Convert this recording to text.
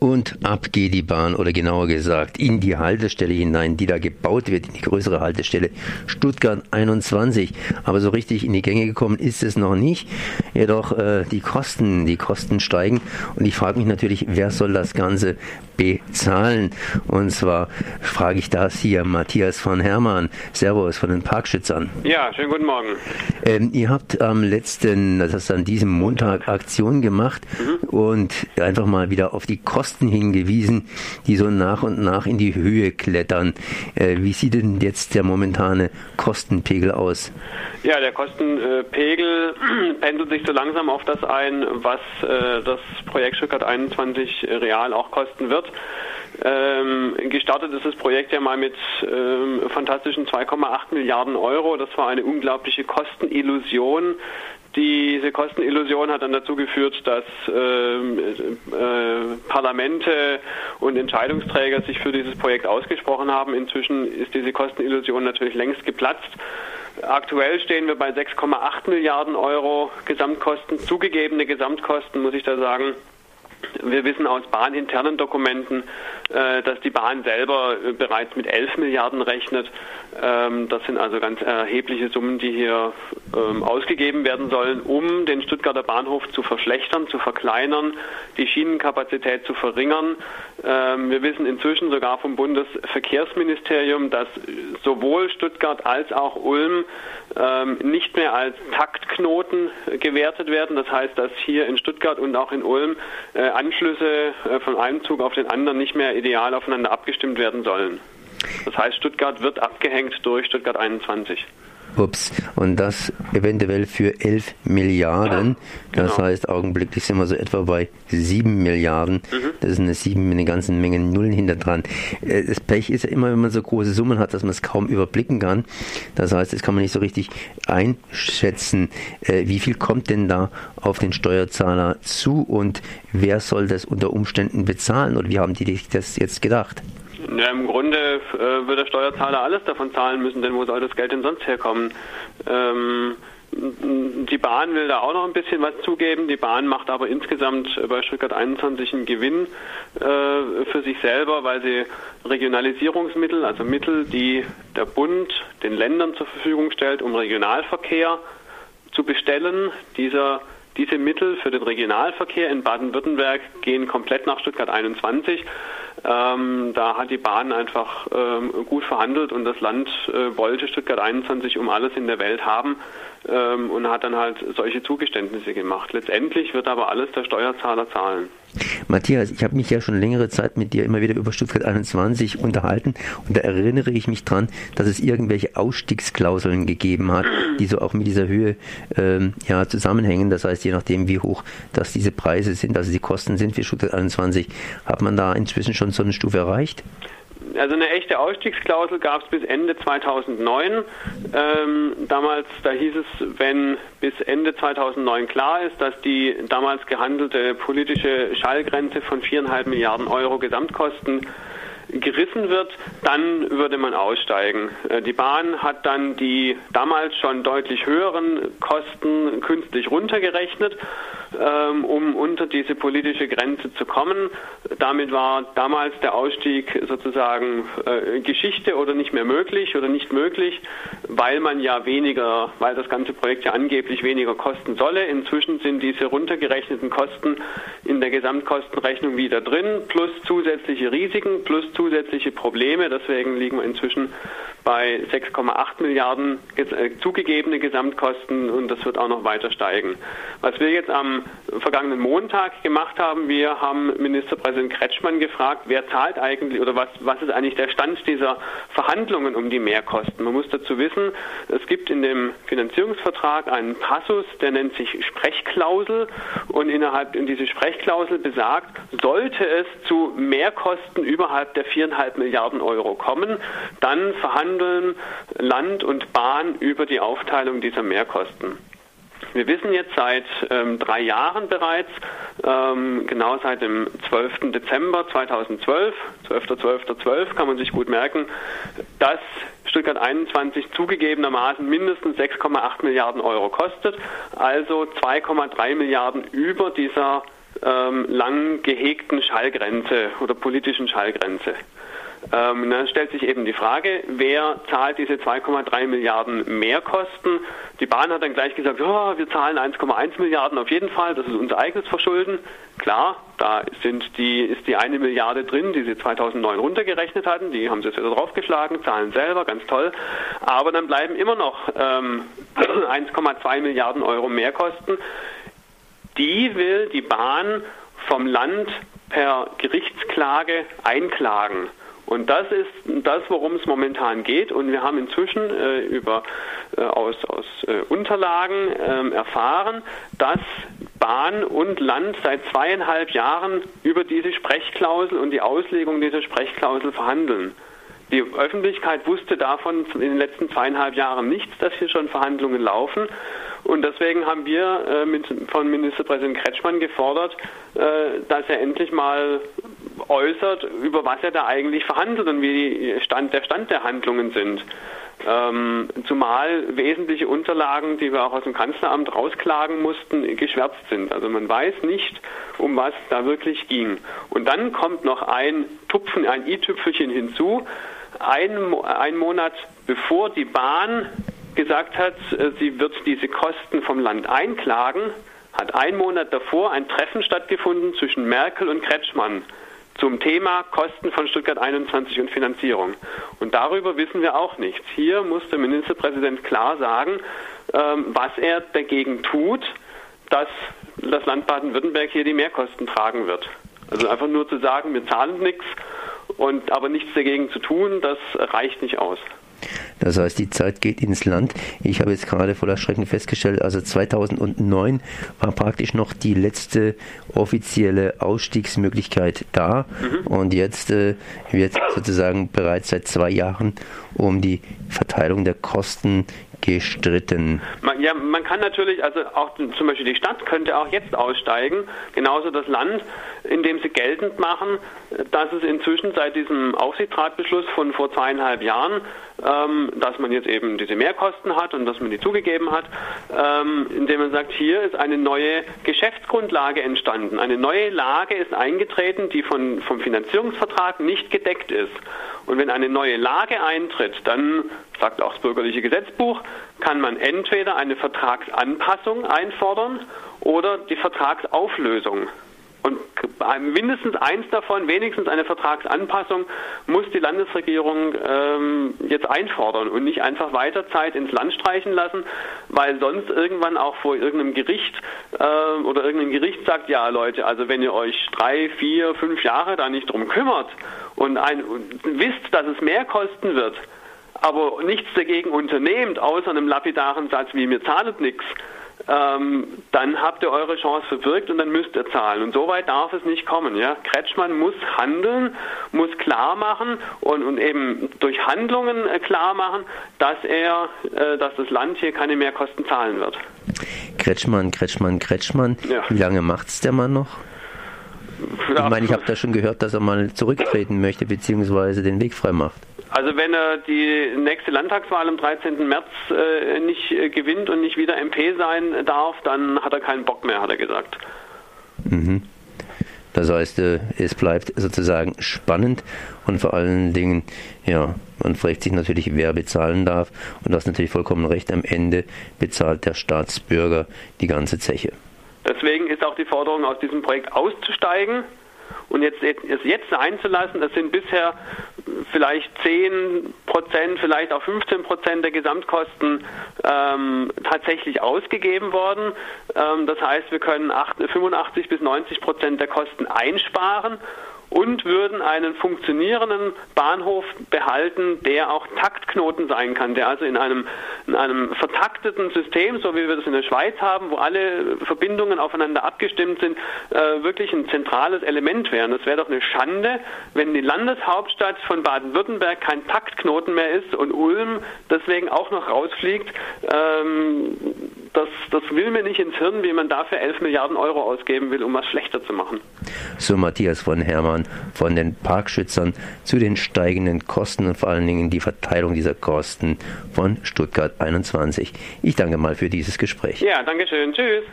Und ab geht die Bahn oder genauer gesagt in die Haltestelle hinein, die da gebaut wird, in die größere Haltestelle Stuttgart 21. Aber so richtig in die Gänge gekommen ist es noch nicht. Jedoch äh, die Kosten, die Kosten steigen und ich frage mich natürlich, wer soll das Ganze bezahlen? Und zwar frage ich das hier Matthias von Hermann. Servus von den Parkschützern. Ja, schönen guten Morgen. Ähm, ihr habt am letzten, das heißt an diesem Montag Aktion gemacht mhm. und einfach mal wieder auf die Kosten Kosten hingewiesen, die so nach und nach in die Höhe klettern. Äh, wie sieht denn jetzt der momentane Kostenpegel aus? Ja, der Kostenpegel pendelt sich so langsam auf das ein, was äh, das Projekt Stuttgart 21 real auch kosten wird. Ähm, gestartet ist das Projekt ja mal mit ähm, fantastischen 2,8 Milliarden Euro. Das war eine unglaubliche Kostenillusion. Diese Kostenillusion hat dann dazu geführt, dass ähm, äh, Parlamente und Entscheidungsträger sich für dieses Projekt ausgesprochen haben. Inzwischen ist diese Kostenillusion natürlich längst geplatzt. Aktuell stehen wir bei 6,8 Milliarden Euro Gesamtkosten, zugegebene Gesamtkosten, muss ich da sagen. Wir wissen aus bahninternen Dokumenten, äh, dass die Bahn selber äh, bereits mit 11 Milliarden rechnet. Ähm, das sind also ganz erhebliche Summen, die hier ähm, ausgegeben werden sollen, um den Stuttgarter Bahnhof zu verschlechtern, zu verkleinern, die Schienenkapazität zu verringern. Ähm, wir wissen inzwischen sogar vom Bundesverkehrsministerium, dass sowohl Stuttgart als auch Ulm nicht mehr als Taktknoten gewertet werden. Das heißt, dass hier in Stuttgart und auch in Ulm äh, Anschlüsse äh, von einem Zug auf den anderen nicht mehr ideal aufeinander abgestimmt werden sollen. Das heißt, Stuttgart wird abgehängt durch Stuttgart 21. Ups, und das eventuell für 11 Milliarden. Ja, das genau. heißt, augenblicklich sind wir so etwa bei 7 Milliarden. Mhm. Das ist eine 7 mit einer ganzen Menge Nullen hinter dran. Äh, das Pech ist ja immer, wenn man so große Summen hat, dass man es kaum überblicken kann. Das heißt, das kann man nicht so richtig einschätzen. Äh, wie viel kommt denn da auf den Steuerzahler zu und wer soll das unter Umständen bezahlen oder wie haben die das jetzt gedacht? Ja, im Grunde äh, wird der Steuerzahler alles davon zahlen müssen, denn wo soll das Geld denn sonst herkommen? Ähm, die Bahn will da auch noch ein bisschen was zugeben. Die Bahn macht aber insgesamt bei Stuttgart 21 einen Gewinn äh, für sich selber, weil sie Regionalisierungsmittel, also Mittel, die der Bund den Ländern zur Verfügung stellt, um Regionalverkehr zu bestellen, dieser diese Mittel für den Regionalverkehr in Baden-Württemberg gehen komplett nach Stuttgart 21. Ähm, da hat die Bahn einfach ähm, gut verhandelt und das Land äh, wollte Stuttgart 21 um alles in der Welt haben ähm, und hat dann halt solche Zugeständnisse gemacht. Letztendlich wird aber alles der Steuerzahler zahlen. Matthias, ich habe mich ja schon längere Zeit mit dir immer wieder über Stuttgart 21 unterhalten und da erinnere ich mich dran, dass es irgendwelche Ausstiegsklauseln gegeben hat, die so auch mit dieser Höhe ähm, ja, zusammenhängen. Das heißt, je nachdem, wie hoch das diese Preise sind, also die Kosten sind für Stuttgart 21, hat man da inzwischen schon so eine Stufe erreicht? also eine echte Ausstiegsklausel gab es bis Ende 2009. Ähm, damals, da hieß es, wenn bis Ende 2009 klar ist, dass die damals gehandelte politische Schallgrenze von viereinhalb Milliarden Euro Gesamtkosten gerissen wird, dann würde man aussteigen. Äh, die Bahn hat dann die damals schon deutlich höheren Kosten künstlich runtergerechnet ähm, um unter diese politische Grenze zu kommen. Damit war damals der Ausstieg sozusagen äh, Geschichte oder nicht mehr möglich oder nicht möglich, weil man ja weniger, weil das ganze Projekt ja angeblich weniger kosten solle. Inzwischen sind diese runtergerechneten Kosten in der Gesamtkostenrechnung wieder drin, plus zusätzliche Risiken, plus zusätzliche Probleme. Deswegen liegen wir inzwischen bei 6,8 Milliarden äh, zugegebene Gesamtkosten und das wird auch noch weiter steigen. Was wir jetzt am vergangenen Montag gemacht haben, wir haben Ministerpräsident Kretschmann gefragt, wer zahlt eigentlich oder was, was ist eigentlich der Stand dieser Verhandlungen um die Mehrkosten. Man muss dazu wissen, es gibt in dem Finanzierungsvertrag einen Passus, der nennt sich Sprechklausel und innerhalb in diese Sprechklausel besagt, sollte es zu Mehrkosten überhalb der viereinhalb Milliarden Euro kommen, dann verhandeln Land und Bahn über die Aufteilung dieser Mehrkosten. Wir wissen jetzt seit ähm, drei Jahren bereits, ähm, genau seit dem 12. Dezember 2012, 12.12.12 .12 kann man sich gut merken, dass Stuttgart 21 zugegebenermaßen mindestens 6,8 Milliarden Euro kostet, also 2,3 Milliarden über dieser ähm, lang gehegten Schallgrenze oder politischen Schallgrenze. Ähm, dann stellt sich eben die Frage, wer zahlt diese 2,3 Milliarden Mehrkosten? Die Bahn hat dann gleich gesagt, oh, wir zahlen 1,1 Milliarden auf jeden Fall, das ist unser eigenes Verschulden. Klar, da sind die, ist die eine Milliarde drin, die sie 2009 runtergerechnet hatten, die haben sie jetzt wieder draufgeschlagen, zahlen selber, ganz toll. Aber dann bleiben immer noch ähm, 1,2 Milliarden Euro Mehrkosten. Die will die Bahn vom Land per Gerichtsklage einklagen. Und das ist das, worum es momentan geht. Und wir haben inzwischen äh, über, äh, aus, aus äh, Unterlagen ähm, erfahren, dass Bahn und Land seit zweieinhalb Jahren über diese Sprechklausel und die Auslegung dieser Sprechklausel verhandeln. Die Öffentlichkeit wusste davon in den letzten zweieinhalb Jahren nichts, dass hier schon Verhandlungen laufen. Und deswegen haben wir äh, mit, von Ministerpräsident Kretschmann gefordert, äh, dass er endlich mal äußert, über was er da eigentlich verhandelt und wie Stand, der Stand der Handlungen sind. Ähm, zumal wesentliche Unterlagen, die wir auch aus dem Kanzleramt rausklagen mussten, geschwärzt sind. Also man weiß nicht, um was da wirklich ging. Und dann kommt noch ein Tupfen, ein i-Tüpfelchen hinzu. Ein, ein Monat bevor die Bahn gesagt hat, äh, sie wird diese Kosten vom Land einklagen, hat ein Monat davor ein Treffen stattgefunden zwischen Merkel und Kretschmann zum Thema Kosten von Stuttgart 21 und Finanzierung. Und darüber wissen wir auch nichts. Hier muss der Ministerpräsident klar sagen, ähm, was er dagegen tut, dass das Land Baden-Württemberg hier die Mehrkosten tragen wird. Also einfach nur zu sagen, wir zahlen nichts und aber nichts dagegen zu tun, das reicht nicht aus. Das heißt, die Zeit geht ins Land. Ich habe jetzt gerade voller Schrecken festgestellt, also 2009 war praktisch noch die letzte offizielle Ausstiegsmöglichkeit da mhm. und jetzt äh, wird sozusagen bereits seit zwei Jahren um die Verteilung der Kosten gestritten. Man, ja, man kann natürlich, also auch zum Beispiel die Stadt könnte auch jetzt aussteigen, genauso das Land, indem sie geltend machen, dass es inzwischen seit diesem Aufsichtsratbeschluss von vor zweieinhalb Jahren, ähm, dass man jetzt eben diese Mehrkosten hat und dass man die zugegeben hat, ähm, indem man sagt, hier ist eine neue Geschäftsgrundlage entstanden, eine neue Lage ist eingetreten, die von, vom Finanzierungsvertrag nicht gedeckt ist. Und wenn eine neue Lage eintritt, dann, sagt auch das bürgerliche Gesetzbuch, kann man entweder eine Vertragsanpassung einfordern oder die Vertragsauflösung. Und mindestens eins davon, wenigstens eine Vertragsanpassung, muss die Landesregierung ähm, jetzt einfordern und nicht einfach weiter Zeit ins Land streichen lassen, weil sonst irgendwann auch vor irgendeinem Gericht äh, oder irgendein Gericht sagt, ja Leute, also wenn ihr euch drei, vier, fünf Jahre da nicht drum kümmert und, ein, und wisst, dass es mehr kosten wird, aber nichts dagegen unternehmt, außer einem lapidaren Satz wie mir zahlet nichts, ähm, dann habt ihr eure Chance verwirkt und dann müsst ihr zahlen. Und so weit darf es nicht kommen. Ja? Kretschmann muss handeln, muss klar machen und, und eben durch Handlungen äh, klar machen, dass er, äh, dass das Land hier keine Mehrkosten zahlen wird. Kretschmann, Kretschmann, Kretschmann. Ja. Wie lange macht es der Mann noch? Ich meine, ich habe da schon gehört, dass er mal zurücktreten möchte, beziehungsweise den Weg frei macht. Also wenn er die nächste Landtagswahl am 13. März äh, nicht äh, gewinnt und nicht wieder MP sein darf, dann hat er keinen Bock mehr, hat er gesagt. Mhm. Das heißt, äh, es bleibt sozusagen spannend und vor allen Dingen, ja, man fragt sich natürlich, wer bezahlen darf. Und das ist natürlich vollkommen recht. Am Ende bezahlt der Staatsbürger die ganze Zeche. Deswegen ist auch die Forderung, aus diesem Projekt auszusteigen und jetzt, es jetzt einzulassen, das sind bisher vielleicht 10 Prozent, vielleicht auch 15 Prozent der Gesamtkosten ähm, tatsächlich ausgegeben worden. Ähm, das heißt, wir können 85 bis 90 Prozent der Kosten einsparen und würden einen funktionierenden Bahnhof behalten, der auch Taktknoten sein kann, der also in einem, in einem vertakteten System, so wie wir das in der Schweiz haben, wo alle Verbindungen aufeinander abgestimmt sind, äh, wirklich ein zentrales Element wäre. Das wäre doch eine Schande, wenn die Landeshauptstadt von Baden-Württemberg kein Taktknoten mehr ist und Ulm deswegen auch noch rausfliegt. Ähm, das, das will mir nicht ins Hirn, wie man dafür 11 Milliarden Euro ausgeben will, um was schlechter zu machen. So Matthias von Hermann von den Parkschützern zu den steigenden Kosten und vor allen Dingen die Verteilung dieser Kosten von Stuttgart 21. Ich danke mal für dieses Gespräch. Ja, danke schön. Tschüss.